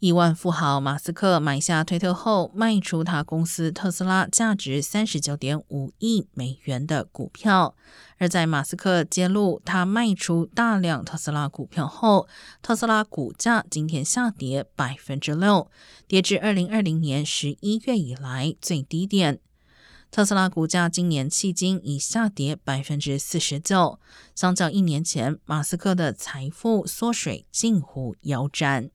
亿万富豪马斯克买下推特后卖出他公司特斯拉价值三十九点五亿美元的股票。而在马斯克揭露他卖出大量特斯拉股票后特斯拉股价今天下跌百分之六跌至二零二零年十一月以来最低点。特斯拉股价今年迄今已下跌百分之四十九相较一年前马斯克的财富缩水近乎腰斩。